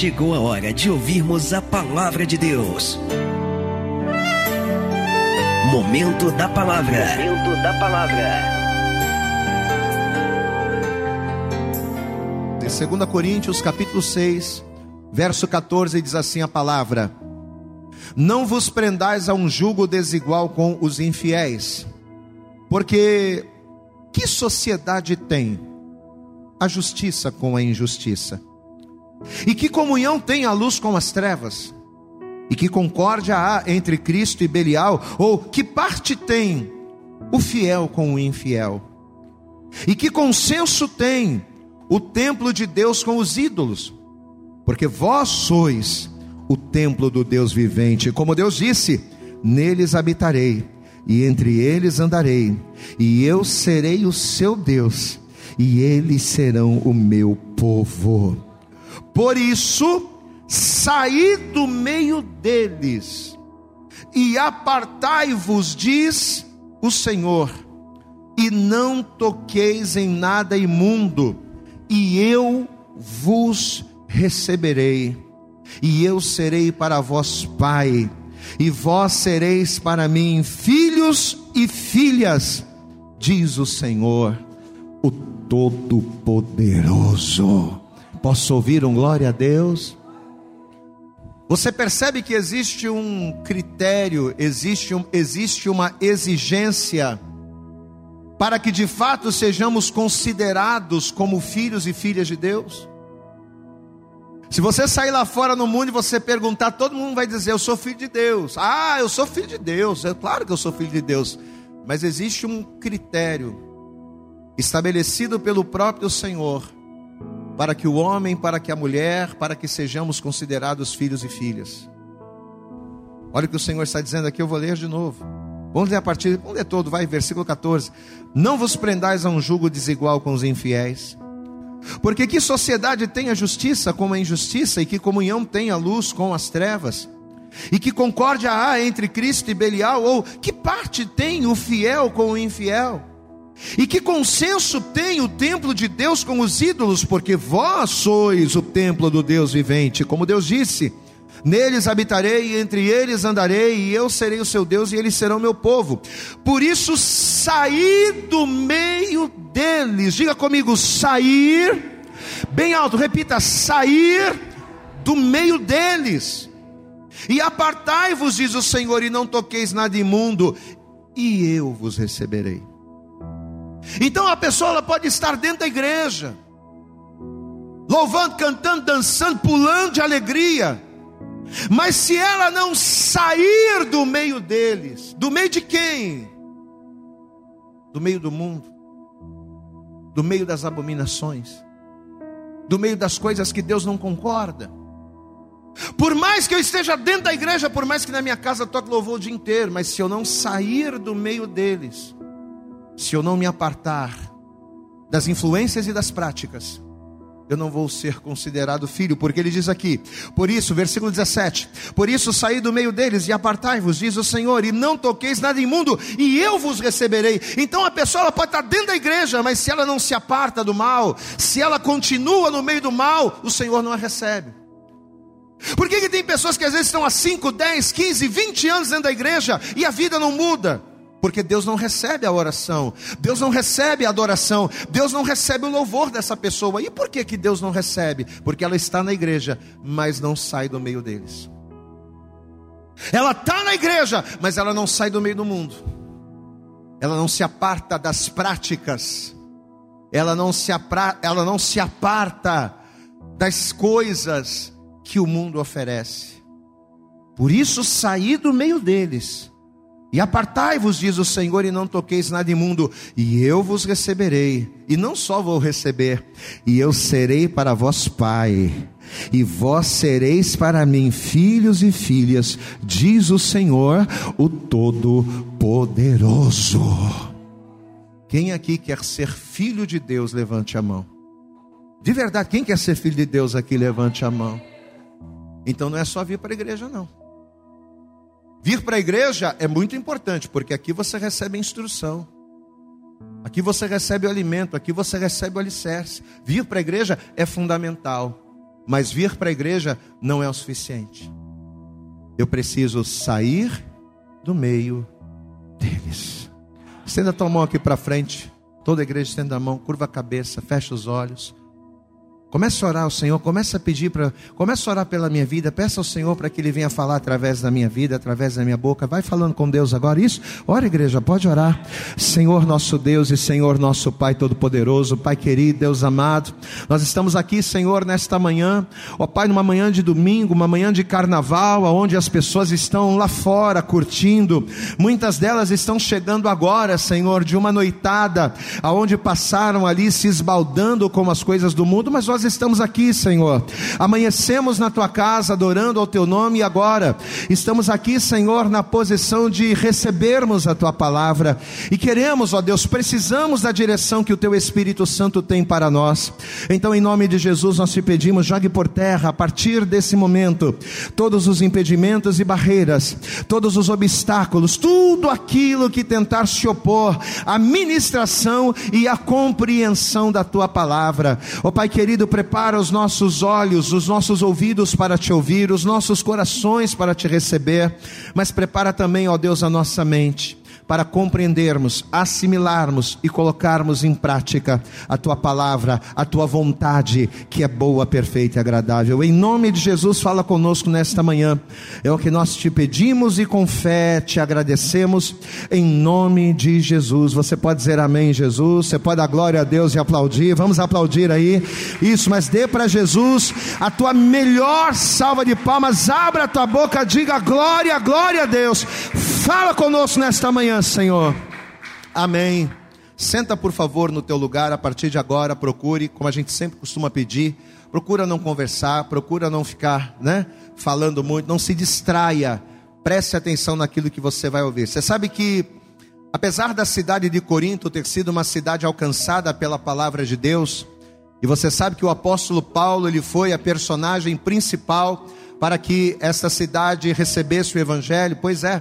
chegou a hora de ouvirmos a palavra de Deus. Momento da palavra. Momento da palavra. Em 2 Coríntios, capítulo 6, verso 14, diz assim a palavra: Não vos prendais a um jugo desigual com os infiéis, porque que sociedade tem a justiça com a injustiça? E que comunhão tem a luz com as trevas? E que concórdia há entre Cristo e Belial? Ou que parte tem o fiel com o infiel? E que consenso tem o templo de Deus com os ídolos? Porque vós sois o templo do Deus vivente. Como Deus disse: Neles habitarei, e entre eles andarei, e eu serei o seu Deus, e eles serão o meu povo. Por isso, saí do meio deles e apartai-vos, diz o Senhor, e não toqueis em nada imundo, e eu vos receberei, e eu serei para vós pai, e vós sereis para mim filhos e filhas, diz o Senhor, o Todo-Poderoso. Posso ouvir um glória a Deus? Você percebe que existe um critério, existe, um, existe uma exigência para que de fato sejamos considerados como filhos e filhas de Deus? Se você sair lá fora no mundo e você perguntar, todo mundo vai dizer: Eu sou filho de Deus. Ah, eu sou filho de Deus. É claro que eu sou filho de Deus. Mas existe um critério estabelecido pelo próprio Senhor para que o homem, para que a mulher, para que sejamos considerados filhos e filhas. Olha o que o Senhor está dizendo aqui, eu vou ler de novo. Vamos ler a partir, vamos ler todo, vai, versículo 14. Não vos prendais a um jugo desigual com os infiéis. Porque que sociedade tem a justiça com a injustiça, e que comunhão tem a luz com as trevas? E que concórdia há entre Cristo e Belial? Ou que parte tem o fiel com o infiel? E que consenso tem o templo de Deus com os ídolos? Porque vós sois o templo do Deus vivente, como Deus disse: Neles habitarei, entre eles andarei, e eu serei o seu Deus, e eles serão meu povo. Por isso, sair do meio deles, diga comigo, sair, bem alto, repita: sair do meio deles. E apartai-vos, diz o Senhor, e não toqueis nada imundo, e eu vos receberei. Então a pessoa ela pode estar dentro da igreja, louvando, cantando, dançando, pulando de alegria. Mas se ela não sair do meio deles, do meio de quem? Do meio do mundo, do meio das abominações, do meio das coisas que Deus não concorda. Por mais que eu esteja dentro da igreja, por mais que na minha casa toque louvor o dia inteiro, mas se eu não sair do meio deles, se eu não me apartar das influências e das práticas, eu não vou ser considerado filho, porque ele diz aqui, por isso, versículo 17: Por isso saí do meio deles e apartai-vos, diz o Senhor, e não toqueis nada imundo, e eu vos receberei. Então a pessoa pode estar dentro da igreja, mas se ela não se aparta do mal, se ela continua no meio do mal, o Senhor não a recebe. Por que, que tem pessoas que às vezes estão há 5, 10, 15, 20 anos dentro da igreja e a vida não muda? Porque Deus não recebe a oração, Deus não recebe a adoração, Deus não recebe o louvor dessa pessoa. E por que, que Deus não recebe? Porque ela está na igreja, mas não sai do meio deles. Ela está na igreja, mas ela não sai do meio do mundo. Ela não se aparta das práticas. Ela não se, apra... ela não se aparta das coisas que o mundo oferece. Por isso saí do meio deles e apartai-vos, diz o Senhor, e não toqueis nada imundo, e eu vos receberei, e não só vou receber, e eu serei para vós pai, e vós sereis para mim filhos e filhas, diz o Senhor, o Todo-Poderoso. Quem aqui quer ser filho de Deus, levante a mão. De verdade, quem quer ser filho de Deus aqui, levante a mão. Então não é só vir para a igreja, não. Vir para a igreja é muito importante, porque aqui você recebe a instrução. Aqui você recebe o alimento, aqui você recebe o alicerce. Vir para a igreja é fundamental. Mas vir para a igreja não é o suficiente. Eu preciso sair do meio deles. Estenda a tua mão aqui para frente. Toda a igreja estenda a mão, curva a cabeça, fecha os olhos. Comece a orar ao Senhor, comece a pedir para, comece a orar pela minha vida, peça ao Senhor para que Ele venha falar através da minha vida, através da minha boca. Vai falando com Deus agora isso. Ora, igreja, pode orar. Senhor nosso Deus e Senhor nosso Pai Todo-Poderoso, Pai querido, Deus amado, nós estamos aqui, Senhor, nesta manhã, ó Pai, numa manhã de domingo, uma manhã de carnaval, onde as pessoas estão lá fora curtindo. Muitas delas estão chegando agora, Senhor, de uma noitada, aonde passaram ali se esbaldando com as coisas do mundo, mas nós nós estamos aqui, Senhor. Amanhecemos na tua casa adorando ao teu nome e agora estamos aqui, Senhor, na posição de recebermos a tua palavra e queremos, ó Deus, precisamos da direção que o teu Espírito Santo tem para nós. Então, em nome de Jesus, nós te pedimos, jogue por terra a partir desse momento todos os impedimentos e barreiras, todos os obstáculos, tudo aquilo que tentar se opor à ministração e à compreensão da tua palavra. Ó Pai querido, prepara os nossos olhos, os nossos ouvidos para te ouvir, os nossos corações para te receber, mas prepara também, ó Deus, a nossa mente para compreendermos, assimilarmos e colocarmos em prática a tua palavra, a tua vontade, que é boa, perfeita e agradável. Em nome de Jesus, fala conosco nesta manhã. É o que nós te pedimos e com fé te agradecemos, em nome de Jesus. Você pode dizer amém, Jesus. Você pode dar glória a Deus e aplaudir. Vamos aplaudir aí. Isso, mas dê para Jesus a tua melhor salva de palmas. Abra a tua boca, diga glória, glória a Deus. Fala conosco nesta manhã. Senhor. Amém. Senta, por favor, no teu lugar. A partir de agora, procure, como a gente sempre costuma pedir, procura não conversar, procura não ficar, né, falando muito, não se distraia. Preste atenção naquilo que você vai ouvir. Você sabe que apesar da cidade de Corinto ter sido uma cidade alcançada pela palavra de Deus, e você sabe que o apóstolo Paulo, ele foi a personagem principal para que essa cidade recebesse o evangelho. Pois é,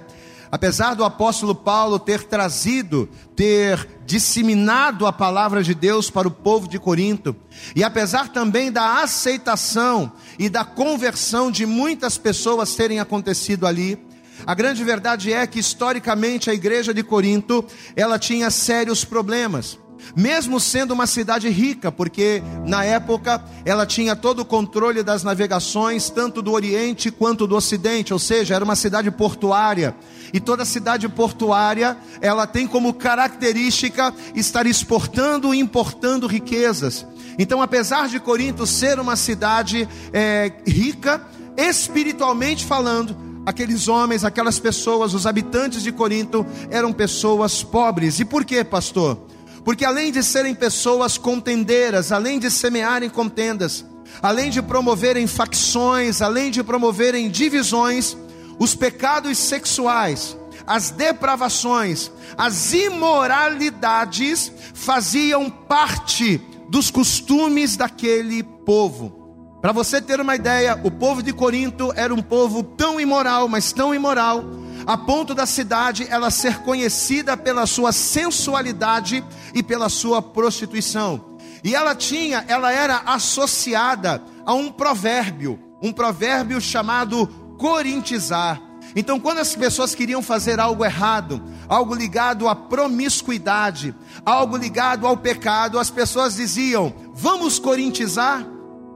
Apesar do apóstolo Paulo ter trazido, ter disseminado a palavra de Deus para o povo de Corinto, e apesar também da aceitação e da conversão de muitas pessoas terem acontecido ali, a grande verdade é que historicamente a igreja de Corinto, ela tinha sérios problemas mesmo sendo uma cidade rica, porque na época ela tinha todo o controle das navegações, tanto do Oriente quanto do Ocidente, ou seja, era uma cidade portuária. E toda cidade portuária, ela tem como característica estar exportando e importando riquezas. Então, apesar de Corinto ser uma cidade é, rica, espiritualmente falando, aqueles homens, aquelas pessoas, os habitantes de Corinto eram pessoas pobres. E por quê, pastor? Porque além de serem pessoas contendeiras, além de semearem contendas, além de promoverem facções, além de promoverem divisões, os pecados sexuais, as depravações, as imoralidades faziam parte dos costumes daquele povo. Para você ter uma ideia, o povo de Corinto era um povo tão imoral, mas tão imoral, a ponto da cidade ela ser conhecida pela sua sensualidade e pela sua prostituição. E ela tinha, ela era associada a um provérbio, um provérbio chamado corintizar. Então, quando as pessoas queriam fazer algo errado, algo ligado à promiscuidade, algo ligado ao pecado, as pessoas diziam: Vamos corintizar.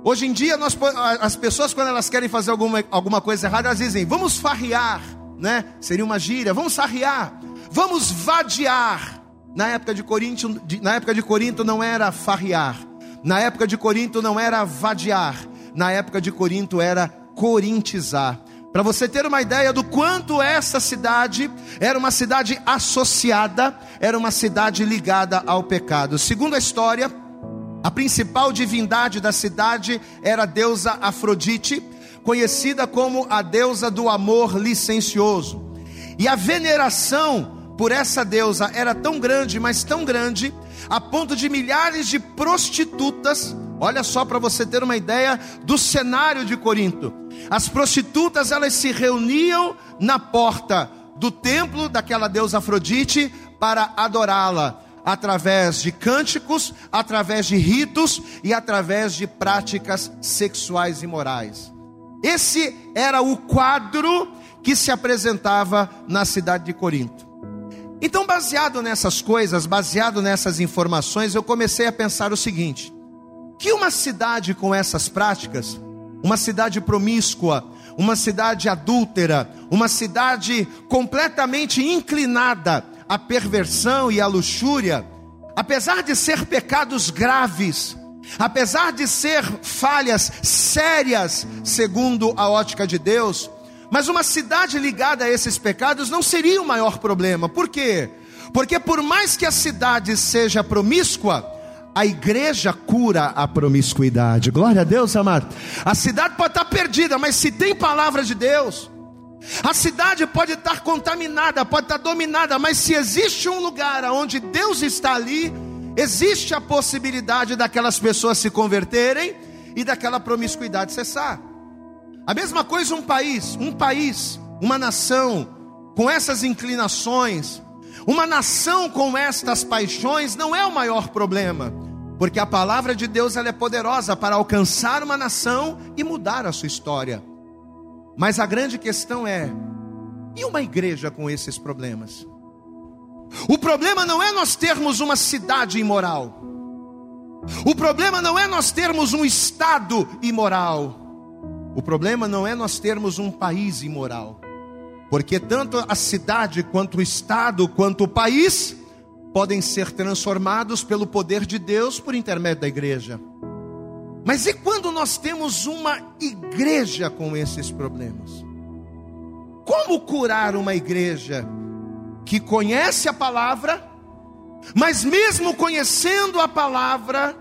Hoje em dia, nós, as pessoas, quando elas querem fazer alguma, alguma coisa errada, elas dizem: Vamos farriar né? Seria uma gíria. Vamos sarriar, vamos vadiar. Na época de Corinto, na época de Corinto não era farriar. Na época de Corinto não era vadiar. Na época de Corinto era corintizar. Para você ter uma ideia do quanto essa cidade era uma cidade associada, era uma cidade ligada ao pecado. Segundo a história, a principal divindade da cidade era a deusa Afrodite, conhecida como a deusa do amor licencioso. E a veneração por essa deusa era tão grande, mas tão grande, a ponto de milhares de prostitutas, olha só para você ter uma ideia do cenário de Corinto. As prostitutas elas se reuniam na porta do templo daquela deusa Afrodite para adorá-la. através de cânticos, através de ritos e através de práticas sexuais e morais. Esse era o quadro que se apresentava na cidade de Corinto. Então, baseado nessas coisas, baseado nessas informações, eu comecei a pensar o seguinte: que uma cidade com essas práticas, uma cidade promíscua, uma cidade adúltera, uma cidade completamente inclinada à perversão e à luxúria, apesar de ser pecados graves, apesar de ser falhas sérias, segundo a ótica de Deus, mas uma cidade ligada a esses pecados não seria o maior problema. Por quê? Porque por mais que a cidade seja promíscua, a igreja cura a promiscuidade. Glória a Deus, amado. A cidade pode estar perdida, mas se tem palavra de Deus, a cidade pode estar contaminada, pode estar dominada, mas se existe um lugar onde Deus está ali, existe a possibilidade daquelas pessoas se converterem e daquela promiscuidade cessar. A mesma coisa um país, um país, uma nação com essas inclinações, uma nação com estas paixões não é o maior problema, porque a palavra de Deus ela é poderosa para alcançar uma nação e mudar a sua história. Mas a grande questão é: e uma igreja com esses problemas? O problema não é nós termos uma cidade imoral. O problema não é nós termos um estado imoral. O problema não é nós termos um país imoral. Porque tanto a cidade, quanto o estado, quanto o país podem ser transformados pelo poder de Deus por intermédio da igreja. Mas e quando nós temos uma igreja com esses problemas? Como curar uma igreja que conhece a palavra, mas mesmo conhecendo a palavra,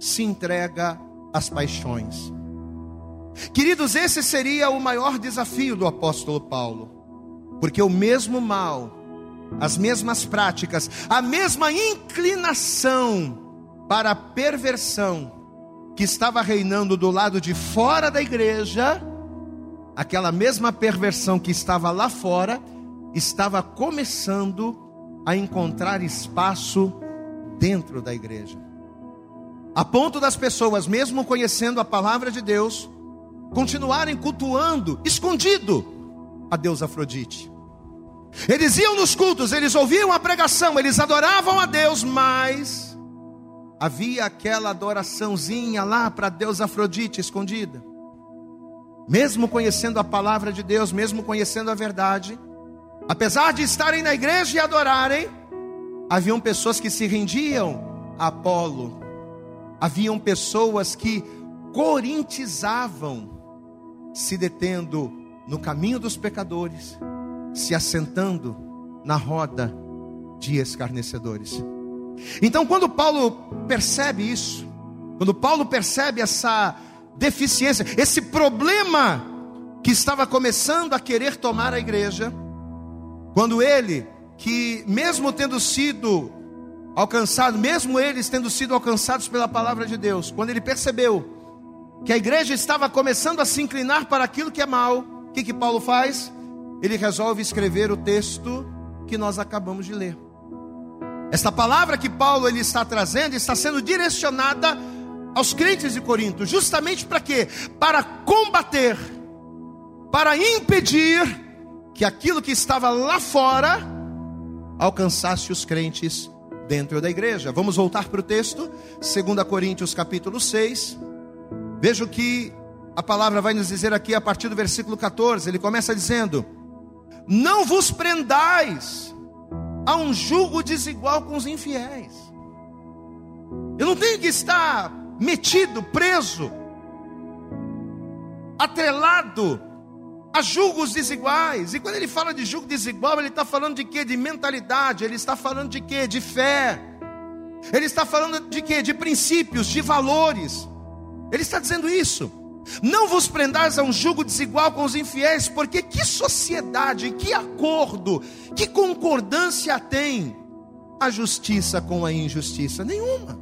se entrega às paixões? Queridos, esse seria o maior desafio do apóstolo Paulo. Porque o mesmo mal, as mesmas práticas, a mesma inclinação para a perversão que estava reinando do lado de fora da igreja, aquela mesma perversão que estava lá fora, estava começando a encontrar espaço dentro da igreja. A ponto das pessoas, mesmo conhecendo a palavra de Deus, continuarem cultuando escondido a Deus Afrodite. Eles iam nos cultos, eles ouviam a pregação, eles adoravam a Deus, mas havia aquela adoraçãozinha lá para Deus Afrodite escondida. Mesmo conhecendo a palavra de Deus, mesmo conhecendo a verdade, apesar de estarem na igreja e adorarem, haviam pessoas que se rendiam a Apolo, haviam pessoas que corintizavam, se detendo no caminho dos pecadores se assentando na roda de escarnecedores. Então, quando Paulo percebe isso, quando Paulo percebe essa deficiência, esse problema que estava começando a querer tomar a igreja, quando ele, que mesmo tendo sido alcançado, mesmo eles tendo sido alcançados pela palavra de Deus, quando ele percebeu que a igreja estava começando a se inclinar para aquilo que é mal, o que que Paulo faz? ele resolve escrever o texto que nós acabamos de ler. Esta palavra que Paulo ele está trazendo está sendo direcionada aos crentes de Corinto, justamente para quê? Para combater, para impedir que aquilo que estava lá fora alcançasse os crentes dentro da igreja. Vamos voltar para o texto, 2 Coríntios capítulo 6. Veja o que a palavra vai nos dizer aqui a partir do versículo 14. Ele começa dizendo: não vos prendais a um julgo desigual com os infiéis. Eu não tenho que estar metido, preso, atrelado a julgos desiguais. E quando ele fala de julgo desigual, ele está falando de quê? De mentalidade, ele está falando de quê? De fé. Ele está falando de quê? De princípios, de valores. Ele está dizendo isso. Não vos prendais a um jugo desigual com os infiéis, porque que sociedade, que acordo, que concordância tem a justiça com a injustiça? Nenhuma.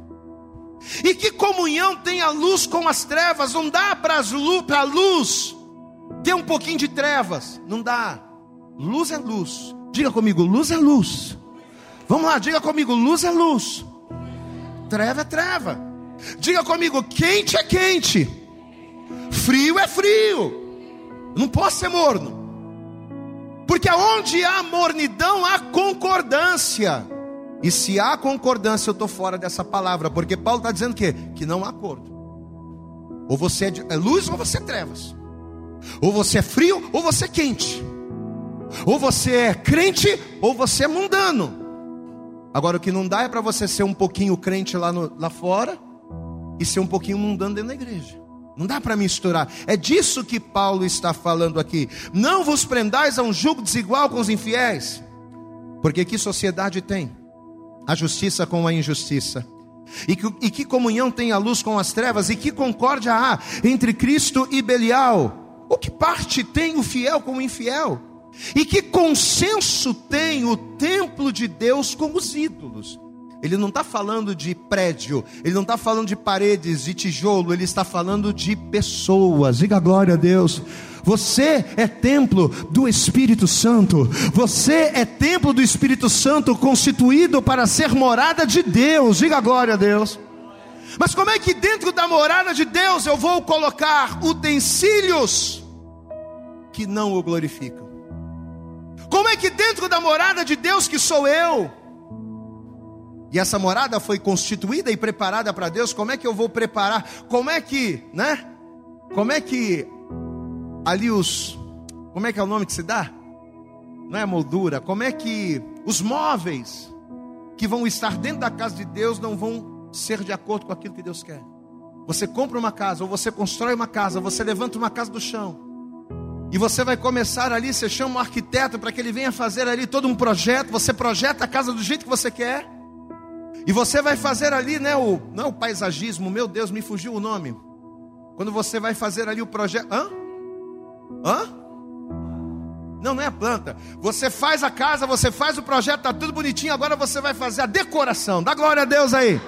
E que comunhão tem a luz com as trevas? Não dá para a luz ter um pouquinho de trevas, não dá. Luz é luz. Diga comigo, luz é luz. Vamos lá, diga comigo: luz é luz, treva é treva. Diga comigo: quente é quente, frio é frio. Não posso ser morno. Porque onde há mornidão, há concordância. E se há concordância, eu estou fora dessa palavra. Porque Paulo está dizendo que, que não há acordo. Ou você é, é luz ou você é trevas. Ou você é frio ou você é quente. Ou você é crente ou você é mundano. Agora o que não dá é para você ser um pouquinho crente lá, no, lá fora e ser um pouquinho mundano dentro da igreja. Não dá para misturar. É disso que Paulo está falando aqui. Não vos prendais a um jugo desigual com os infiéis. Porque que sociedade tem? A justiça com a injustiça. E que, e que comunhão tem a luz com as trevas? E que concórdia há entre Cristo e Belial? O que parte tem o fiel com o infiel? E que consenso tem o templo de Deus com os ídolos? Ele não está falando de prédio, ele não está falando de paredes, de tijolo, ele está falando de pessoas. Diga glória a Deus. Você é templo do Espírito Santo. Você é templo do Espírito Santo constituído para ser morada de Deus. Diga glória a Deus. Mas como é que dentro da morada de Deus eu vou colocar utensílios que não o glorificam? Como é que dentro da morada de Deus que sou eu, e essa morada foi constituída e preparada para Deus, como é que eu vou preparar? Como é que, né? Como é que ali os como é que é o nome que se dá? Não é moldura, como é que os móveis que vão estar dentro da casa de Deus não vão ser de acordo com aquilo que Deus quer? Você compra uma casa, ou você constrói uma casa, você levanta uma casa do chão. E você vai começar ali, você chama um arquiteto para que ele venha fazer ali todo um projeto, você projeta a casa do jeito que você quer. E você vai fazer ali, né, o, não o paisagismo, meu Deus, me fugiu o nome. Quando você vai fazer ali o projeto, hã? Hã? Não, não é a planta. Você faz a casa, você faz o projeto, tá tudo bonitinho, agora você vai fazer a decoração. Dá glória a Deus aí.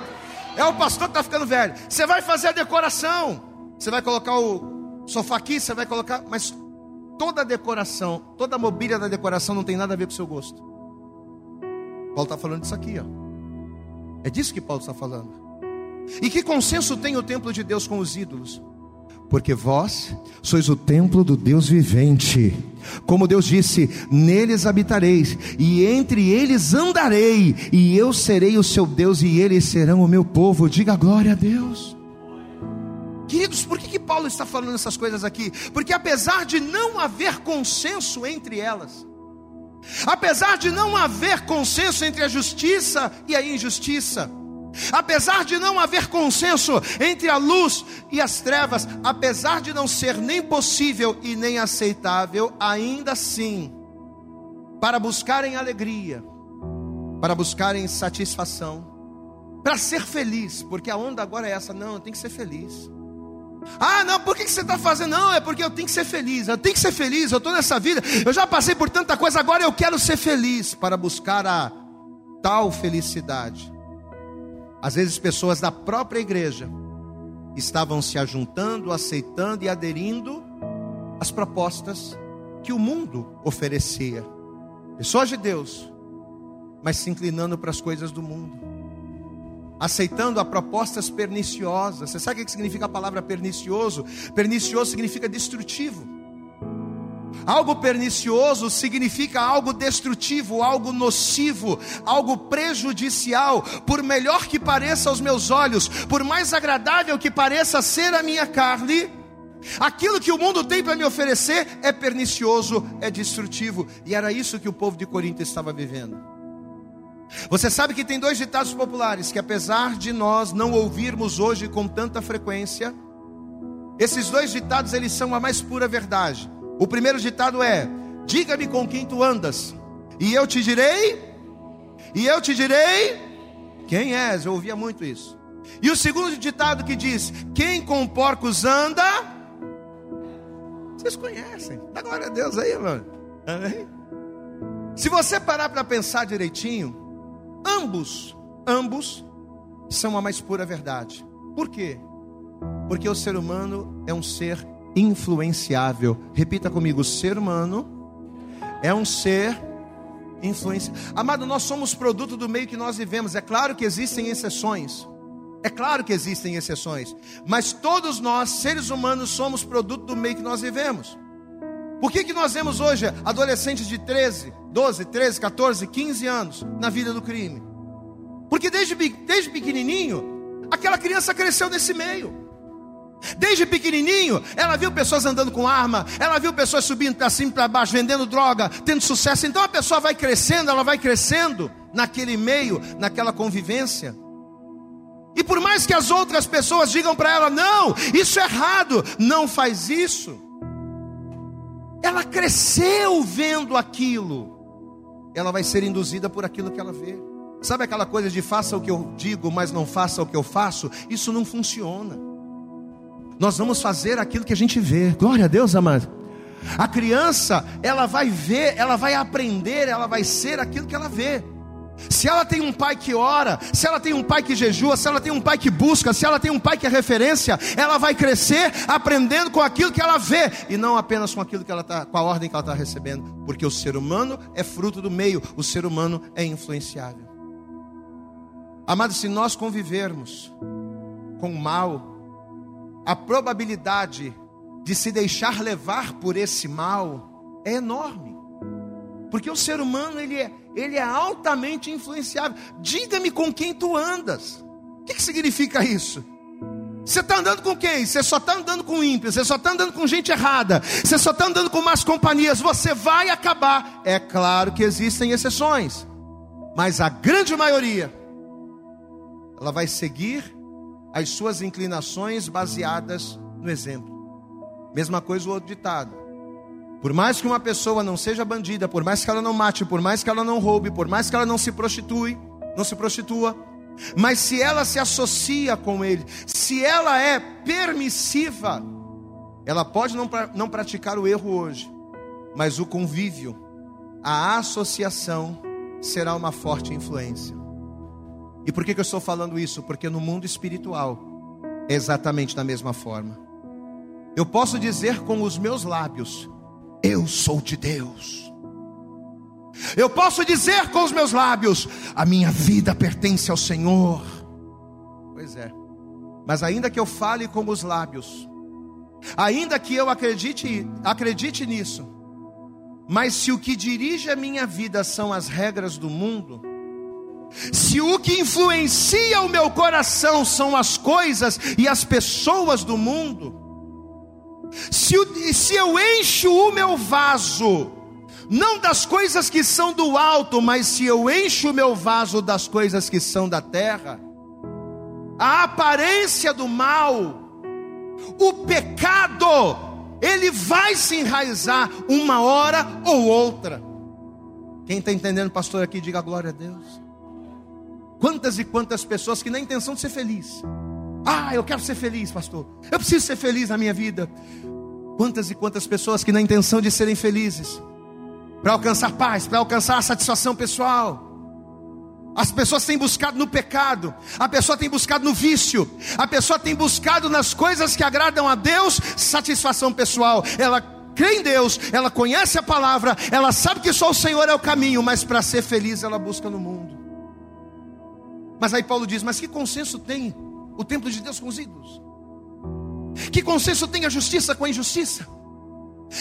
É o pastor que está ficando velho. Você vai fazer a decoração. Você vai colocar o sofá aqui, você vai colocar, mas toda a decoração, toda a mobília da decoração não tem nada a ver com o seu gosto. Paulo está falando disso aqui, ó. É disso que Paulo está falando. E que consenso tem o templo de Deus com os ídolos? Porque vós sois o templo do Deus vivente. Como Deus disse: Neles habitareis, e entre eles andarei, e eu serei o seu Deus, e eles serão o meu povo. Diga glória a Deus. Queridos, por que, que Paulo está falando essas coisas aqui? Porque apesar de não haver consenso entre elas, Apesar de não haver consenso entre a justiça e a injustiça, apesar de não haver consenso entre a luz e as trevas, apesar de não ser nem possível e nem aceitável, ainda assim, para buscarem alegria, para buscarem satisfação, para ser feliz, porque a onda agora é essa, não, tenho que ser feliz. Ah, não, por que você está fazendo? Não, é porque eu tenho que ser feliz. Eu tenho que ser feliz. Eu estou nessa vida. Eu já passei por tanta coisa. Agora eu quero ser feliz para buscar a tal felicidade. Às vezes, pessoas da própria igreja estavam se ajuntando, aceitando e aderindo às propostas que o mundo oferecia. Pessoas de Deus, mas se inclinando para as coisas do mundo aceitando a propostas perniciosas. Você sabe o que significa a palavra pernicioso? Pernicioso significa destrutivo. Algo pernicioso significa algo destrutivo, algo nocivo, algo prejudicial. Por melhor que pareça aos meus olhos, por mais agradável que pareça ser a minha carne, aquilo que o mundo tem para me oferecer é pernicioso, é destrutivo. E era isso que o povo de Corinto estava vivendo. Você sabe que tem dois ditados populares que, apesar de nós não ouvirmos hoje com tanta frequência, esses dois ditados eles são a mais pura verdade. O primeiro ditado é: Diga-me com quem tu andas, e eu te direi, e eu te direi quem és. Eu ouvia muito isso. E o segundo ditado que diz: Quem com porcos anda, vocês conhecem. Dá glória a Deus aí, mano. Amém? Se você parar para pensar direitinho, Ambos, ambos são a mais pura verdade. Por quê? Porque o ser humano é um ser influenciável. Repita comigo: o ser humano é um ser influência. Amado, nós somos produto do meio que nós vivemos. É claro que existem exceções. É claro que existem exceções, mas todos nós, seres humanos, somos produto do meio que nós vivemos. Por que, que nós vemos hoje adolescentes de 13, 12, 13, 14, 15 anos na vida do crime? Porque desde, desde pequenininho, aquela criança cresceu nesse meio. Desde pequenininho, ela viu pessoas andando com arma, ela viu pessoas subindo para cima e para baixo, vendendo droga, tendo sucesso. Então a pessoa vai crescendo, ela vai crescendo naquele meio, naquela convivência. E por mais que as outras pessoas digam para ela: não, isso é errado, não faz isso. Ela cresceu vendo aquilo, ela vai ser induzida por aquilo que ela vê. Sabe aquela coisa de faça o que eu digo, mas não faça o que eu faço? Isso não funciona. Nós vamos fazer aquilo que a gente vê. Glória a Deus, amado. A criança, ela vai ver, ela vai aprender, ela vai ser aquilo que ela vê. Se ela tem um pai que ora, se ela tem um pai que jejua, se ela tem um pai que busca, se ela tem um pai que é referência, ela vai crescer aprendendo com aquilo que ela vê e não apenas com aquilo que ela tá, com a ordem que ela está recebendo, porque o ser humano é fruto do meio, o ser humano é influenciável. Amado, se nós convivermos com o mal, a probabilidade de se deixar levar por esse mal é enorme. Porque o ser humano ele é, ele é altamente influenciável. Diga-me com quem tu andas. O que, que significa isso? Você está andando com quem? Você só está andando com ímpios, você só está andando com gente errada, você só está andando com más companhias, você vai acabar. É claro que existem exceções, mas a grande maioria, ela vai seguir as suas inclinações baseadas no exemplo. Mesma coisa o outro ditado. Por mais que uma pessoa não seja bandida, por mais que ela não mate, por mais que ela não roube, por mais que ela não se prostitui, não se prostitua, mas se ela se associa com ele, se ela é permissiva, ela pode não, não praticar o erro hoje, mas o convívio, a associação será uma forte influência. E por que, que eu estou falando isso? Porque no mundo espiritual é exatamente da mesma forma. Eu posso dizer com os meus lábios: Eu sou de Deus. Eu posso dizer com os meus lábios: A minha vida pertence ao Senhor. Pois é. Mas ainda que eu fale com os lábios, ainda que eu acredite, acredite nisso, mas se o que dirige a minha vida são as regras do mundo, se o que influencia o meu coração são as coisas e as pessoas do mundo, se, se eu encho o meu vaso, não das coisas que são do alto, mas se eu encho o meu vaso das coisas que são da terra, a aparência do mal, o pecado, ele vai se enraizar uma hora ou outra. Quem está entendendo, pastor, aqui, diga glória a Deus. Quantas e quantas pessoas que na intenção de ser feliz. Ah, eu quero ser feliz, pastor. Eu preciso ser feliz na minha vida. Quantas e quantas pessoas que na intenção de serem felizes, para alcançar paz, para alcançar a satisfação pessoal, as pessoas têm buscado no pecado, a pessoa tem buscado no vício, a pessoa tem buscado nas coisas que agradam a Deus satisfação pessoal. Ela crê em Deus, ela conhece a palavra, ela sabe que só o Senhor é o caminho, mas para ser feliz ela busca no mundo. Mas aí Paulo diz: Mas que consenso tem o templo de Deus com os ídolos? Que consenso tem a justiça com a injustiça?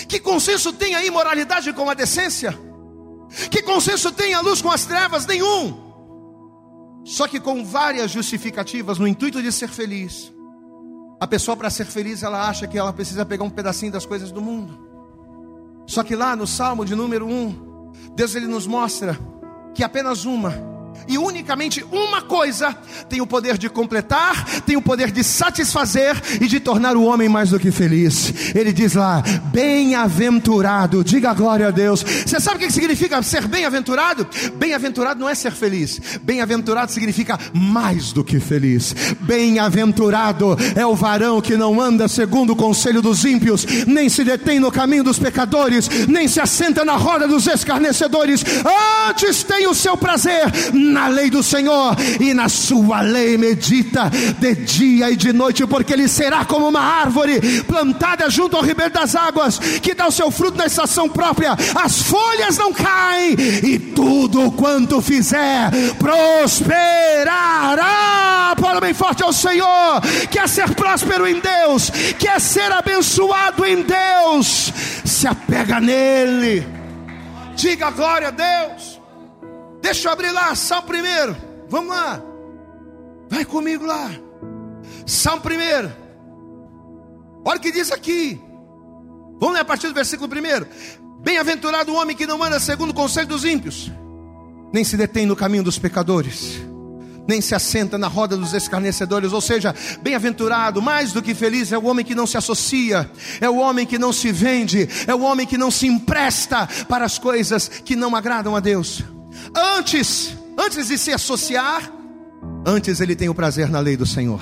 Que consenso tem a imoralidade com a decência? Que consenso tem a luz com as trevas? Nenhum. Só que com várias justificativas no intuito de ser feliz. A pessoa, para ser feliz, ela acha que ela precisa pegar um pedacinho das coisas do mundo. Só que lá no Salmo de número 1, Deus ele nos mostra que apenas uma e unicamente uma coisa tem o poder de completar, tem o poder de satisfazer e de tornar o homem mais do que feliz. Ele diz lá: bem-aventurado, diga glória a Deus. Você sabe o que significa ser bem-aventurado? Bem-aventurado não é ser feliz, bem-aventurado significa mais do que feliz. Bem-aventurado é o varão que não anda segundo o conselho dos ímpios, nem se detém no caminho dos pecadores, nem se assenta na roda dos escarnecedores, antes tem o seu prazer na lei do Senhor e na sua lei medita de dia e de noite, porque ele será como uma árvore plantada junto ao ribeiro das águas, que dá o seu fruto na estação própria, as folhas não caem, e tudo quanto fizer prosperará. Fala bem forte ao Senhor, quer ser próspero em Deus, quer ser abençoado em Deus, se apega nele, diga glória a Deus. Deixa eu abrir lá, Salmo primeiro. Vamos lá. Vai comigo lá. Salmo primeiro. Olha o que diz aqui. Vamos ler a partir do versículo primeiro. Bem-aventurado o homem que não anda segundo o conselho dos ímpios, nem se detém no caminho dos pecadores, nem se assenta na roda dos escarnecedores. Ou seja, bem-aventurado, mais do que feliz, é o homem que não se associa, é o homem que não se vende, é o homem que não se empresta para as coisas que não agradam a Deus. Antes, antes de se associar, antes ele tem o prazer na lei do Senhor.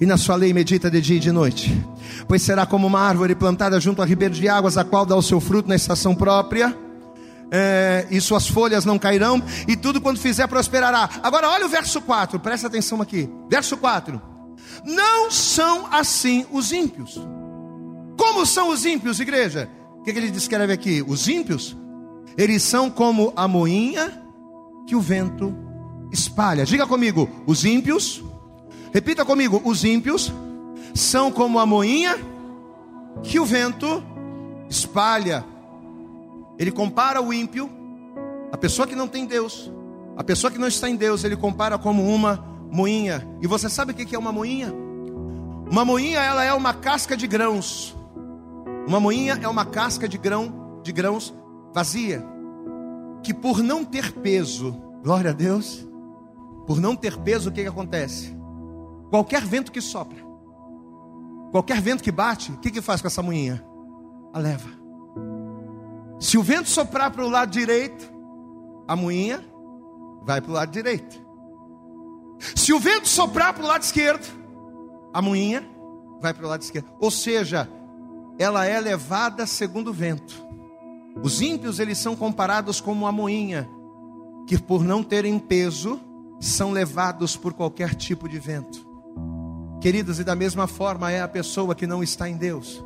E na sua lei medita de dia e de noite. Pois será como uma árvore plantada junto a ribeiro de águas, a qual dá o seu fruto na estação própria. É, e suas folhas não cairão, e tudo quando fizer prosperará. Agora olha o verso 4, presta atenção aqui. Verso 4: Não são assim os ímpios. Como são os ímpios, igreja? O que, que ele descreve aqui? Os ímpios eles são como a moinha que o vento espalha. Diga comigo, os ímpios. Repita comigo, os ímpios são como a moinha que o vento espalha. Ele compara o ímpio, a pessoa que não tem Deus, a pessoa que não está em Deus, ele compara como uma moinha. E você sabe o que é uma moinha? Uma moinha, ela é uma casca de grãos. Uma moinha é uma casca de grão, de grãos vazia, que por não ter peso, glória a Deus, por não ter peso, o que, que acontece? Qualquer vento que sopra, qualquer vento que bate, o que, que faz com essa moinha? A leva. Se o vento soprar para o lado direito, a moinha vai para o lado direito. Se o vento soprar para o lado esquerdo, a moinha vai para o lado esquerdo. Ou seja, ela é levada segundo o vento. Os ímpios eles são comparados como a moinha, que por não terem peso, são levados por qualquer tipo de vento. Queridos, e da mesma forma é a pessoa que não está em Deus.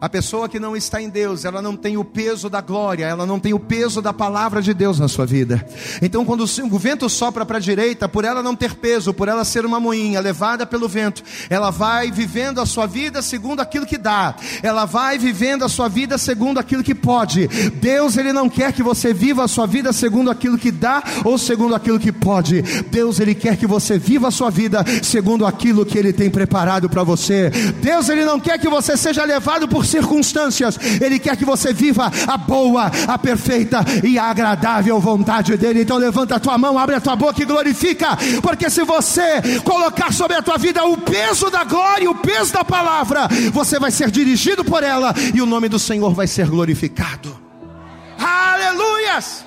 A pessoa que não está em Deus, ela não tem o peso da glória, ela não tem o peso da palavra de Deus na sua vida. Então, quando o vento sopra para a direita, por ela não ter peso, por ela ser uma moinha levada pelo vento, ela vai vivendo a sua vida segundo aquilo que dá, ela vai vivendo a sua vida segundo aquilo que pode. Deus, Ele não quer que você viva a sua vida segundo aquilo que dá ou segundo aquilo que pode. Deus, Ele quer que você viva a sua vida segundo aquilo que Ele tem preparado para você. Deus, Ele não quer que você seja levado por circunstâncias, Ele quer que você viva a boa, a perfeita e a agradável vontade dEle. Então levanta a tua mão, abre a tua boca e glorifica, porque se você colocar sobre a tua vida o peso da glória, o peso da palavra, você vai ser dirigido por ela e o nome do Senhor vai ser glorificado. Aleluias!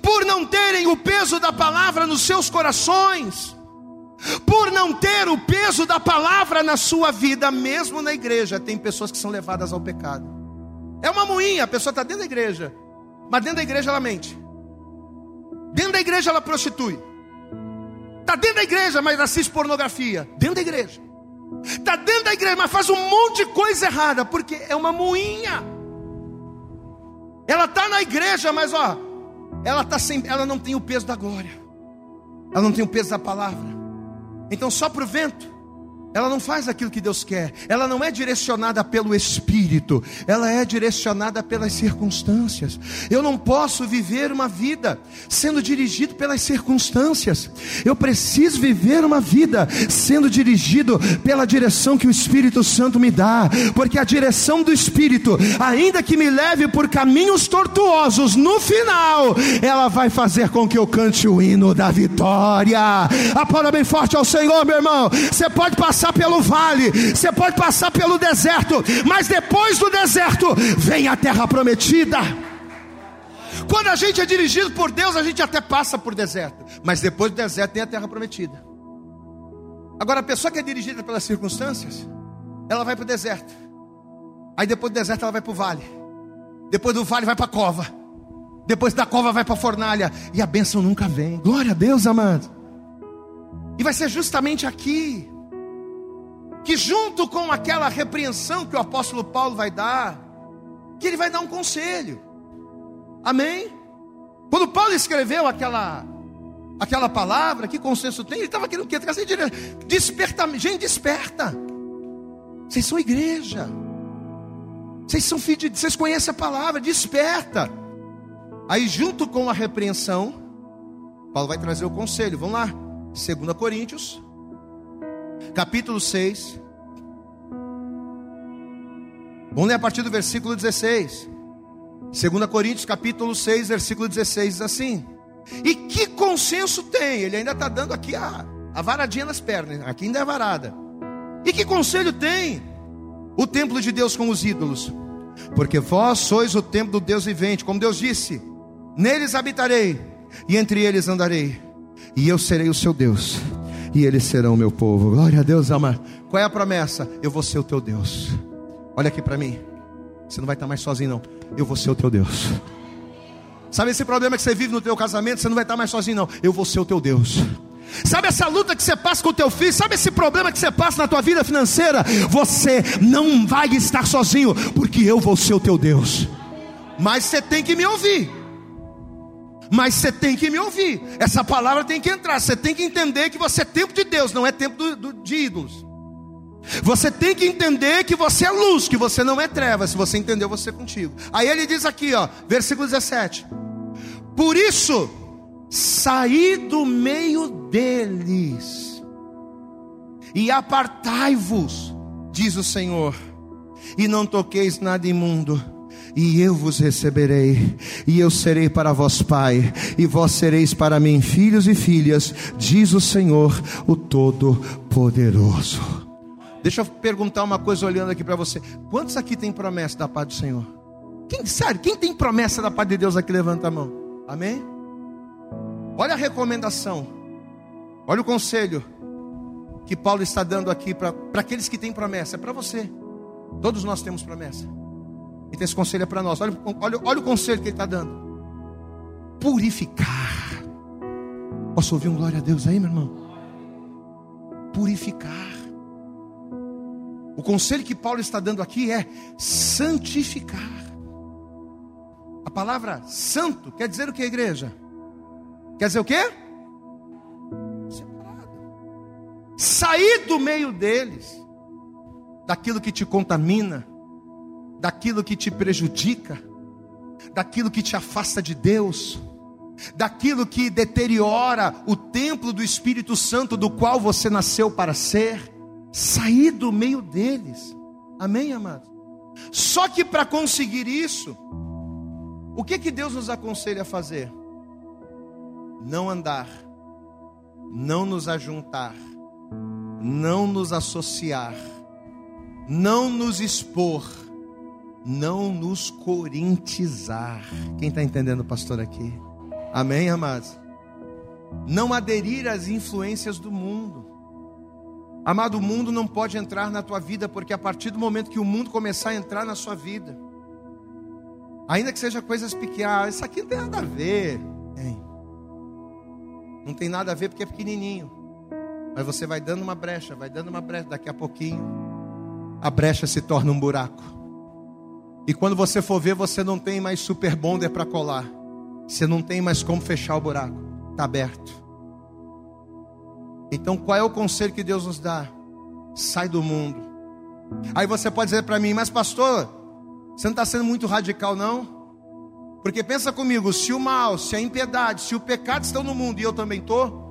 Por não terem o peso da palavra nos seus corações, por não ter o peso da palavra na sua vida, mesmo na igreja, tem pessoas que são levadas ao pecado. É uma moinha, a pessoa está dentro da igreja, mas dentro da igreja ela mente, dentro da igreja ela prostitui, está dentro da igreja, mas assiste pornografia, dentro da igreja, está dentro da igreja, mas faz um monte de coisa errada, porque é uma moinha. Ela está na igreja, mas ó, ela tá sem, ela não tem o peso da glória, ela não tem o peso da palavra. Então, só para o vento, ela não faz aquilo que Deus quer, ela não é direcionada pelo Espírito, ela é direcionada pelas circunstâncias. Eu não posso viver uma vida sendo dirigido pelas circunstâncias, eu preciso viver uma vida sendo dirigido pela direção que o Espírito Santo me dá, porque a direção do Espírito, ainda que me leve por caminhos tortuosos, no final, ela vai fazer com que eu cante o hino da vitória. Aplauda bem forte ao Senhor, meu irmão. Você pode passar passar pelo vale, você pode passar pelo deserto, mas depois do deserto vem a terra prometida. Quando a gente é dirigido por Deus, a gente até passa por deserto, mas depois do deserto tem a terra prometida. Agora, a pessoa que é dirigida pelas circunstâncias, ela vai para o deserto, aí depois do deserto ela vai para o vale, depois do vale vai para a cova, Depois da cova vai para a fornalha e a bênção nunca vem. Glória a Deus, amado. E vai ser justamente aqui que junto com aquela repreensão que o apóstolo Paulo vai dar, que ele vai dar um conselho. Amém? Quando Paulo escreveu aquela aquela palavra, que consenso tem? Ele estava querendo o quê? Trazer desperta, gente, desperta. Vocês são igreja. Vocês são filhos de vocês conhecem a palavra, desperta. Aí junto com a repreensão, Paulo vai trazer o conselho. Vamos lá. 2 Coríntios, capítulo 6. Vamos ler a partir do versículo 16. 2 Coríntios, capítulo 6, versículo 16 diz assim: E que consenso tem? Ele ainda está dando aqui a, a varadinha nas pernas, aqui ainda é varada. E que conselho tem o templo de Deus com os ídolos? Porque vós sois o templo do Deus vivente, como Deus disse: Neles habitarei, e entre eles andarei, e eu serei o seu Deus, e eles serão meu povo. Glória a Deus, ama. Qual é a promessa? Eu vou ser o teu Deus. Olha aqui para mim. Você não vai estar mais sozinho, não. Eu vou ser o teu Deus. Sabe esse problema que você vive no teu casamento? Você não vai estar mais sozinho, não. Eu vou ser o teu Deus. Sabe essa luta que você passa com o teu filho? Sabe esse problema que você passa na tua vida financeira? Você não vai estar sozinho, porque eu vou ser o teu Deus. Mas você tem que me ouvir. Mas você tem que me ouvir. Essa palavra tem que entrar. Você tem que entender que você é tempo de Deus, não é tempo do, do, de ídolos. Você tem que entender que você é luz, que você não é treva. Se você entendeu, você é contigo. Aí ele diz aqui, ó, versículo 17: Por isso, saí do meio deles e apartai-vos, diz o Senhor, e não toqueis nada imundo e eu vos receberei, e eu serei para vós pai, e vós sereis para mim filhos e filhas, diz o Senhor, o Todo-Poderoso. Deixa eu perguntar uma coisa olhando aqui para você: quantos aqui tem promessa da paz do Senhor? Quem sabe? Quem tem promessa da paz de Deus aqui levanta a mão. Amém? Olha a recomendação, olha o conselho que Paulo está dando aqui para aqueles que têm promessa, é para você. Todos nós temos promessa. Então esse conselho é para nós. Olha, olha, olha o conselho que ele está dando. Purificar. Posso ouvir um glória a Deus aí, meu irmão? Purificar. O conselho que Paulo está dando aqui é santificar. A palavra santo quer dizer o que, igreja? Quer dizer o quê? Separado. Sair do meio deles, daquilo que te contamina, daquilo que te prejudica, daquilo que te afasta de Deus, daquilo que deteriora o templo do Espírito Santo do qual você nasceu para ser, sair do meio deles. Amém, amados? Só que para conseguir isso, o que que Deus nos aconselha a fazer? Não andar, não nos ajuntar, não nos associar, não nos expor não nos corintizar. Quem está entendendo, pastor, aqui? Amém, amados? Não aderir às influências do mundo. Amado, o mundo não pode entrar na tua vida, porque a partir do momento que o mundo começar a entrar na sua vida, ainda que seja coisas pequenas, isso aqui não tem nada a ver. Hein? Não tem nada a ver porque é pequenininho. Mas você vai dando uma brecha, vai dando uma brecha, daqui a pouquinho, a brecha se torna um buraco. E quando você for ver, você não tem mais super bonder para colar. Você não tem mais como fechar o buraco. Está aberto. Então, qual é o conselho que Deus nos dá? Sai do mundo. Aí você pode dizer para mim, mas pastor, você não está sendo muito radical, não? Porque pensa comigo, se o mal, se a impiedade, se o pecado estão no mundo e eu também estou,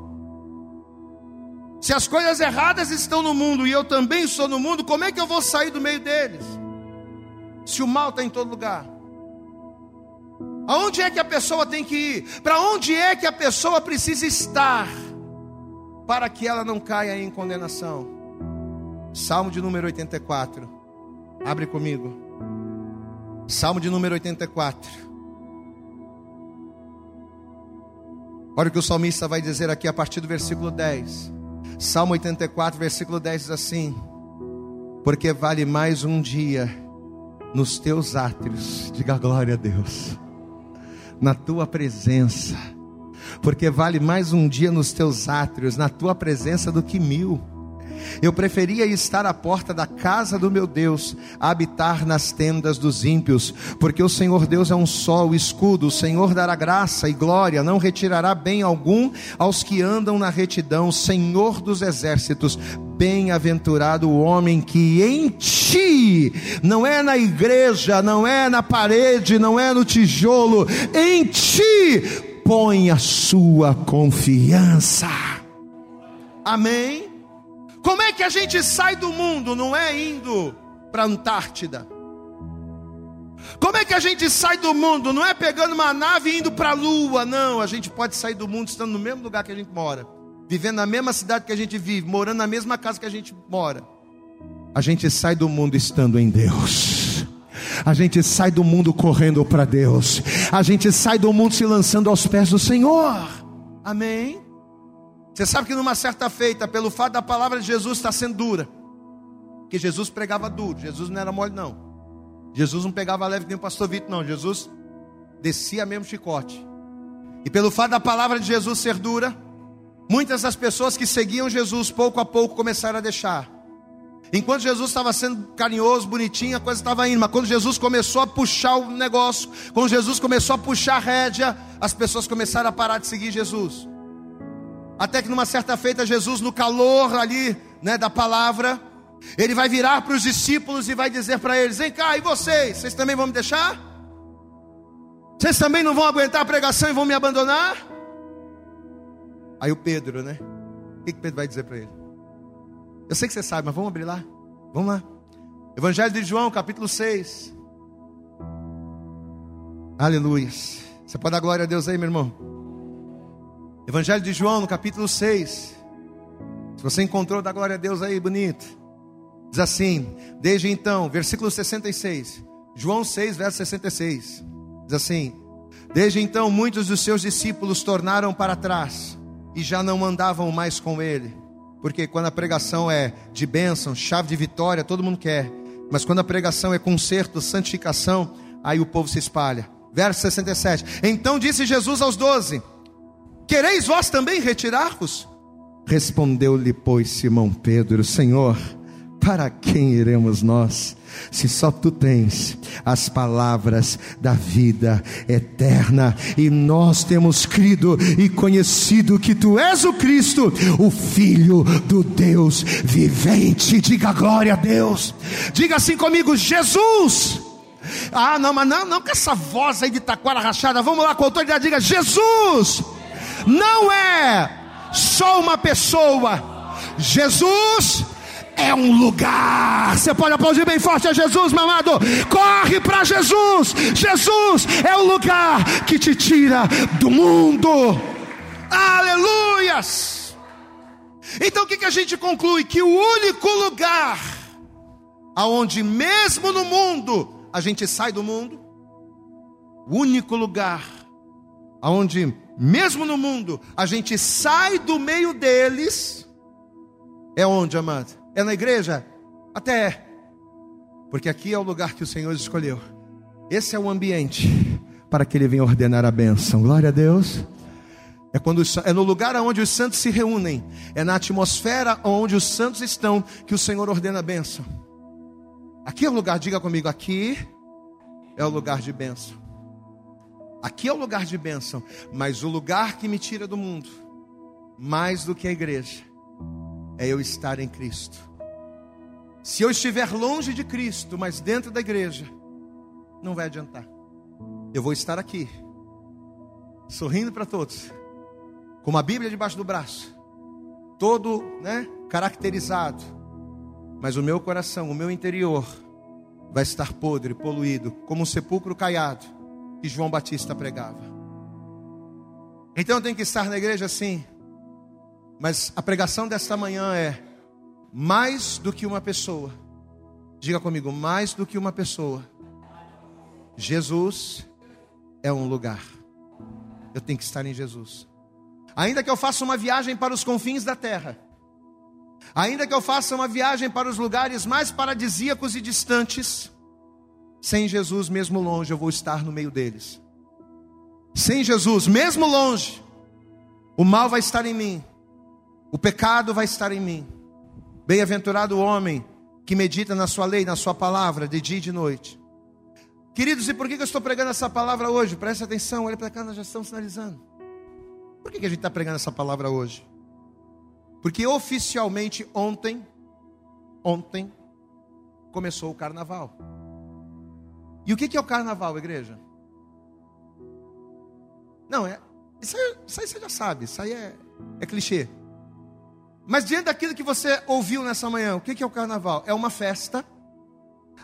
se as coisas erradas estão no mundo e eu também sou no mundo, como é que eu vou sair do meio deles? Se o mal está em todo lugar? Aonde é que a pessoa tem que ir? Para onde é que a pessoa precisa estar para que ela não caia em condenação? Salmo de número 84. Abre comigo. Salmo de número 84. Olha o que o salmista vai dizer aqui a partir do versículo 10. Salmo 84, versículo 10 diz assim: Porque vale mais um dia nos teus átrios, diga glória a Deus, na tua presença, porque vale mais um dia nos teus átrios, na tua presença, do que mil. Eu preferia estar à porta da casa do meu Deus, a habitar nas tendas dos ímpios, porque o Senhor Deus é um sol, escudo, o Senhor dará graça e glória, não retirará bem algum aos que andam na retidão, Senhor dos exércitos, bem-aventurado o homem que em ti, não é na igreja, não é na parede, não é no tijolo, em ti põe a sua confiança. Amém? Como é que a gente sai do mundo? Não é indo para a Antártida. Como é que a gente sai do mundo? Não é pegando uma nave e indo para a lua. Não, a gente pode sair do mundo estando no mesmo lugar que a gente mora, vivendo na mesma cidade que a gente vive, morando na mesma casa que a gente mora. A gente sai do mundo estando em Deus. A gente sai do mundo correndo para Deus. A gente sai do mundo se lançando aos pés do Senhor. Amém. Você sabe que numa certa feita, pelo fato da palavra de Jesus estar sendo dura, que Jesus pregava duro, Jesus não era mole, não. Jesus não pegava leve nem o pastor Vitor, não. Jesus descia mesmo chicote. E pelo fato da palavra de Jesus ser dura, muitas das pessoas que seguiam Jesus pouco a pouco começaram a deixar. Enquanto Jesus estava sendo carinhoso, bonitinho, a coisa estava indo, mas quando Jesus começou a puxar o negócio, quando Jesus começou a puxar a rédea, as pessoas começaram a parar de seguir Jesus. Até que numa certa feita, Jesus, no calor ali, né, da palavra, ele vai virar para os discípulos e vai dizer para eles: Vem cá, e vocês? Vocês também vão me deixar? Vocês também não vão aguentar a pregação e vão me abandonar? Aí o Pedro, né? O que, que Pedro vai dizer para ele? Eu sei que você sabe, mas vamos abrir lá. Vamos lá. Evangelho de João, capítulo 6. Aleluia. Você pode dar glória a Deus aí, meu irmão? Evangelho de João, no capítulo 6. Se você encontrou, dá glória a Deus aí, bonito. Diz assim: Desde então, versículo 66. João 6, verso 66. Diz assim: Desde então, muitos dos seus discípulos tornaram para trás e já não andavam mais com ele. Porque quando a pregação é de bênção, chave de vitória, todo mundo quer. Mas quando a pregação é conserto, santificação, aí o povo se espalha. Verso 67. Então disse Jesus aos doze: Quereis vós também retirar-vos? Respondeu-lhe, pois, Simão Pedro: Senhor, para quem iremos nós? Se só tu tens as palavras da vida eterna, e nós temos crido e conhecido que tu és o Cristo, o Filho do Deus vivente. Diga glória a Deus, diga assim comigo: Jesus. Ah, não, mas não, não com essa voz aí de taquara rachada. Vamos lá com autoridade, diga Jesus não é só uma pessoa, Jesus é um lugar. Você pode aplaudir bem forte a Jesus, meu amado. Corre para Jesus. Jesus é o lugar que te tira do mundo. Aleluias. Então o que, que a gente conclui? Que o único lugar aonde mesmo no mundo a gente sai do mundo, o único lugar aonde mesmo no mundo, a gente sai do meio deles, é onde, amado? É na igreja? Até é, porque aqui é o lugar que o Senhor escolheu, esse é o ambiente para que Ele venha ordenar a bênção, glória a Deus. É, quando, é no lugar onde os santos se reúnem, é na atmosfera onde os santos estão que o Senhor ordena a bênção. Aqui é o lugar, diga comigo, aqui é o lugar de bênção. Aqui é o lugar de bênção, mas o lugar que me tira do mundo, mais do que a igreja, é eu estar em Cristo. Se eu estiver longe de Cristo, mas dentro da igreja, não vai adiantar. Eu vou estar aqui, sorrindo para todos, com uma Bíblia debaixo do braço, todo, né, caracterizado, mas o meu coração, o meu interior, vai estar podre, poluído, como um sepulcro caiado que João Batista pregava. Então eu tenho que estar na igreja sim, mas a pregação desta manhã é mais do que uma pessoa. Diga comigo, mais do que uma pessoa. Jesus é um lugar. Eu tenho que estar em Jesus. Ainda que eu faça uma viagem para os confins da terra, ainda que eu faça uma viagem para os lugares mais paradisíacos e distantes, sem Jesus, mesmo longe, eu vou estar no meio deles. Sem Jesus, mesmo longe, o mal vai estar em mim, o pecado vai estar em mim. Bem-aventurado o homem que medita na sua lei, na sua palavra, de dia e de noite. Queridos, e por que eu estou pregando essa palavra hoje? Preste atenção, olha para cá, nós já estamos finalizando. Por que a gente está pregando essa palavra hoje? Porque oficialmente ontem, ontem, começou o carnaval. E o que é o carnaval, igreja? Não, é, isso, aí, isso aí você já sabe, isso aí é, é clichê. Mas diante daquilo que você ouviu nessa manhã, o que é o carnaval? É uma festa,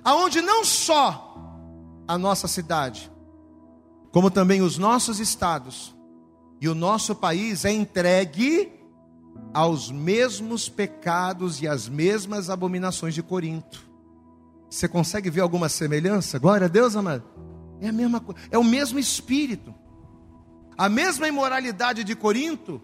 aonde não só a nossa cidade, como também os nossos estados e o nosso país é entregue aos mesmos pecados e às mesmas abominações de Corinto. Você consegue ver alguma semelhança? Glória a Deus, amado. É a mesma coisa, é o mesmo espírito. A mesma imoralidade de Corinto,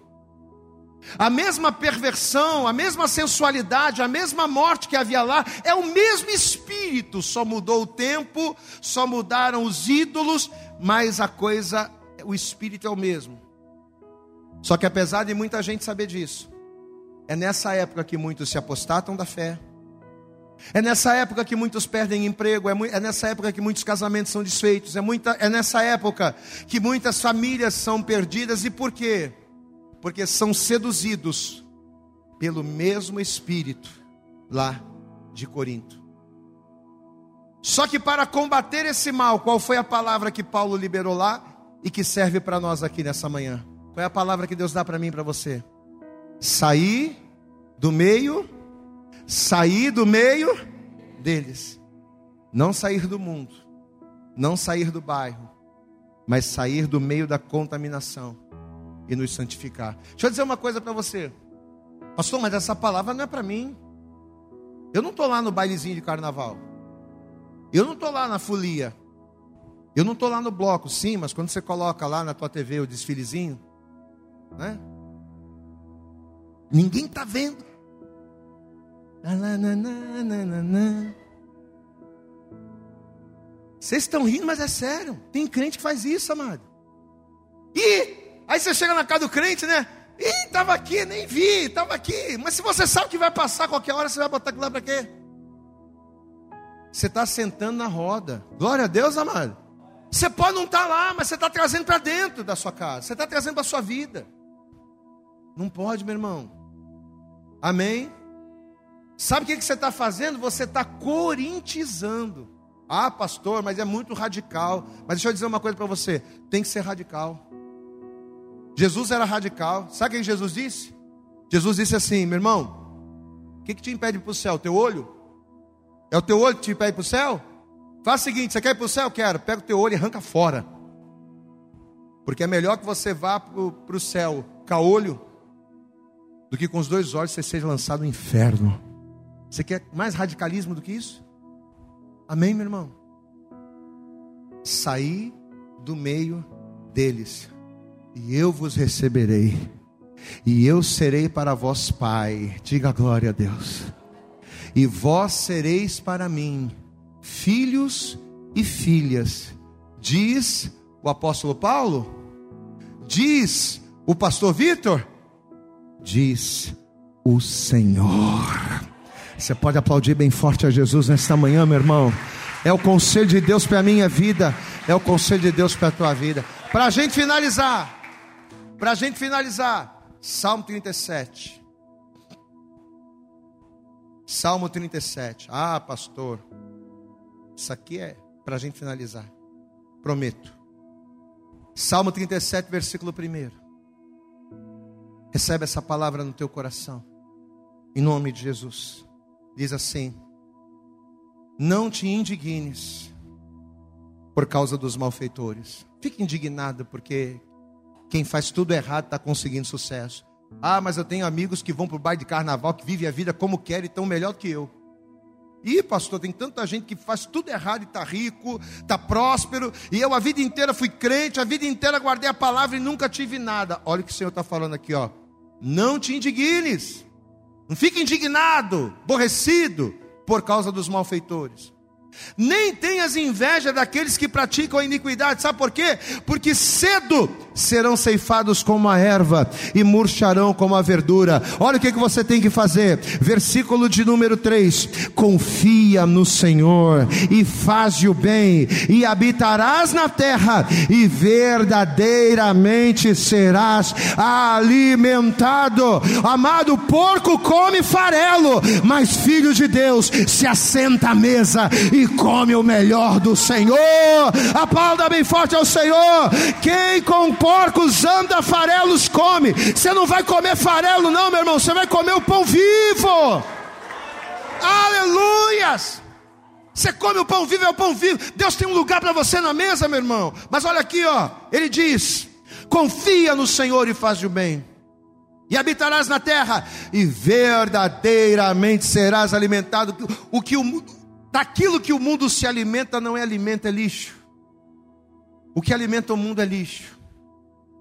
a mesma perversão, a mesma sensualidade, a mesma morte que havia lá, é o mesmo espírito, só mudou o tempo, só mudaram os ídolos, mas a coisa, o espírito é o mesmo. Só que apesar de muita gente saber disso, é nessa época que muitos se apostatam da fé. É nessa época que muitos perdem emprego, é, é nessa época que muitos casamentos são desfeitos, é, muita, é nessa época que muitas famílias são perdidas. E por quê? Porque são seduzidos pelo mesmo espírito lá de Corinto. Só que para combater esse mal, qual foi a palavra que Paulo liberou lá e que serve para nós aqui nessa manhã? Qual é a palavra que Deus dá para mim e para você? Sair do meio, sair do meio deles. Não sair do mundo, não sair do bairro, mas sair do meio da contaminação e nos santificar. Deixa eu dizer uma coisa para você. Pastor, mas essa palavra não é para mim. Eu não estou lá no bailezinho de carnaval. Eu não estou lá na folia. Eu não estou lá no bloco, sim, mas quando você coloca lá na tua TV o desfilezinho, né? Ninguém está vendo. Vocês estão rindo, mas é sério. Tem crente que faz isso, amado. E aí você chega na casa do crente, né? Ih, estava aqui, nem vi, estava aqui. Mas se você sabe que vai passar qualquer hora, você vai botar aquilo lá para quê? Você está sentando na roda. Glória a Deus, amado. Você pode não estar tá lá, mas você está trazendo para dentro da sua casa. Você está trazendo para a sua vida. Não pode, meu irmão. Amém? Sabe o que, você está fazendo? Você está corintizando. Ah, pastor, mas é muito radical. Mas deixa eu dizer uma coisa para você: tem que ser radical. Jesus era radical. Sabe o que Jesus disse? Jesus disse assim: meu irmão, o que, que te impede para o céu? Teu olho? É o teu olho que te impede para o céu? Faz o seguinte: você quer ir para o céu? Quero. Pega o teu olho e arranca fora. Porque é melhor que você vá para o céu com olho do que com os dois olhos você seja lançado no inferno. Você quer mais radicalismo do que isso? Amém, meu irmão? Saí do meio deles, e eu vos receberei, e eu serei para vós pai. Diga glória a Deus. E vós sereis para mim filhos e filhas. Diz o apóstolo Paulo? Diz o pastor Vitor? diz o Senhor. Você pode aplaudir bem forte a Jesus nesta manhã, meu irmão. É o conselho de Deus para a minha vida, é o conselho de Deus para a tua vida. Para a gente finalizar, para a gente finalizar, Salmo 37. Salmo 37. Ah, pastor, isso aqui é para a gente finalizar. Prometo. Salmo 37, versículo 1. Recebe essa palavra no teu coração. Em nome de Jesus. Diz assim: Não te indignes por causa dos malfeitores. Fique indignado porque quem faz tudo errado está conseguindo sucesso. Ah, mas eu tenho amigos que vão para o baile de carnaval, que vivem a vida como querem e estão melhor do que eu. Ih, pastor, tem tanta gente que faz tudo errado e está rico, está próspero, e eu a vida inteira fui crente, a vida inteira guardei a palavra e nunca tive nada. Olha o que o Senhor está falando aqui, ó. Não te indignes. Não fique indignado, aborrecido por causa dos malfeitores. nem tenhas inveja daqueles que praticam a iniquidade. Sabe por quê? Porque cedo serão ceifados como a erva e murcharão como a verdura. Olha o que, que você tem que fazer. Versículo de número 3: Confia no Senhor e faz o bem, e habitarás na terra, e verdadeiramente serás alimentado. Amado, porco come farelo, mas filho de Deus se assenta à mesa e come o melhor do Senhor. Aplauda bem forte ao Senhor. Quem com porcos anda, farelos come. Você não vai comer farelo, não, meu irmão. Você vai comer o pão vivo. Aleluias. Você come o pão vivo, é o pão vivo. Deus tem um lugar para você na mesa, meu irmão. Mas olha aqui, ó. Ele diz: confia no Senhor e faz o bem. E habitarás na terra, e verdadeiramente serás alimentado. O que o Daquilo que o mundo se alimenta não é alimento, é lixo. O que alimenta o mundo é lixo.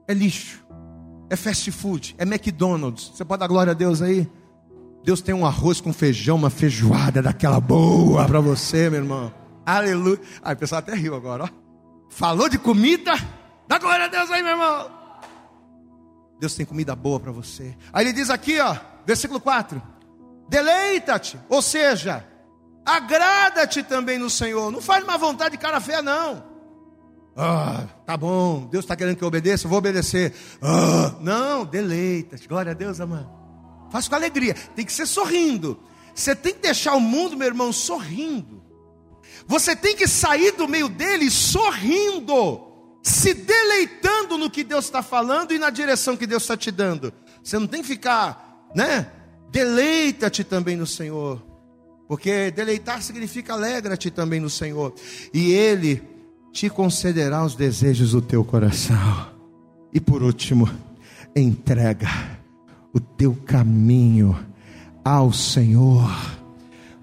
É lixo. É fast food, é McDonald's. Você pode dar glória a Deus aí? Deus tem um arroz com feijão, uma feijoada daquela boa para você, meu irmão. Aleluia. Ai, o pessoal até riu agora, ó. Falou de comida? Dá glória a Deus aí, meu irmão. Deus tem comida boa para você. Aí ele diz aqui, ó, versículo 4: Deleita-te, ou seja, Agrada-te também no Senhor. Não faz uma vontade de cara feia, não. Ah, tá bom, Deus está querendo que eu obedeça, eu vou obedecer. Ah, não, deleita-te. Glória a Deus, amado. Faz com alegria. Tem que ser sorrindo. Você tem que deixar o mundo, meu irmão, sorrindo. Você tem que sair do meio dele sorrindo, se deleitando no que Deus está falando e na direção que Deus está te dando. Você não tem que ficar, né? Deleita-te também no Senhor. Porque deleitar significa alegra-te também no Senhor, e Ele te concederá os desejos do teu coração. E por último, entrega o teu caminho ao Senhor,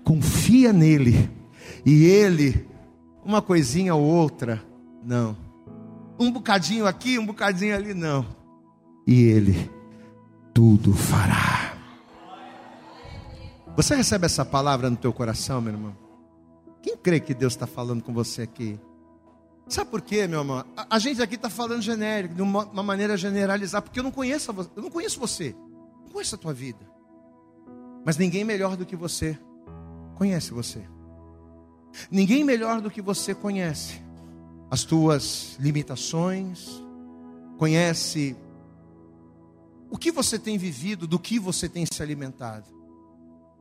confia nele, e Ele, uma coisinha ou outra, não, um bocadinho aqui, um bocadinho ali, não, e Ele tudo fará. Você recebe essa palavra no teu coração, meu irmão? Quem crê que Deus está falando com você aqui? Sabe por quê, meu irmão? A, gente aqui está falando genérico, de uma, uma, maneira generalizar, porque eu não conheço você, eu não conheço você, não conheço a tua vida. Mas ninguém melhor do que você conhece você. Ninguém melhor do que você conhece as tuas limitações, conhece o que você tem vivido, do que você tem se alimentado.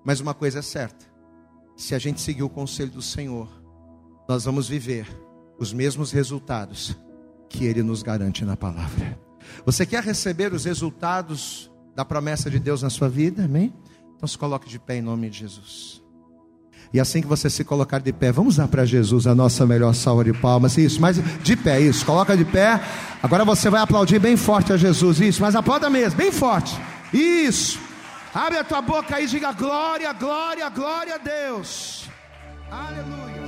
Mas uma coisa é certa: se a gente seguir o conselho do Senhor, nós vamos viver os mesmos resultados que Ele nos garante na palavra. Você quer receber os resultados da promessa de Deus na sua vida? Amém? Então se coloque de pé em nome de Jesus. E assim que você se colocar de pé, vamos dar para Jesus a nossa melhor salva de palmas. Isso, mas de pé, isso. Coloca de pé. Agora você vai aplaudir bem forte a Jesus. Isso, mas aplauda mesmo, bem forte. Isso. Abre a tua boca e diga glória, glória, glória a Deus. Aleluia.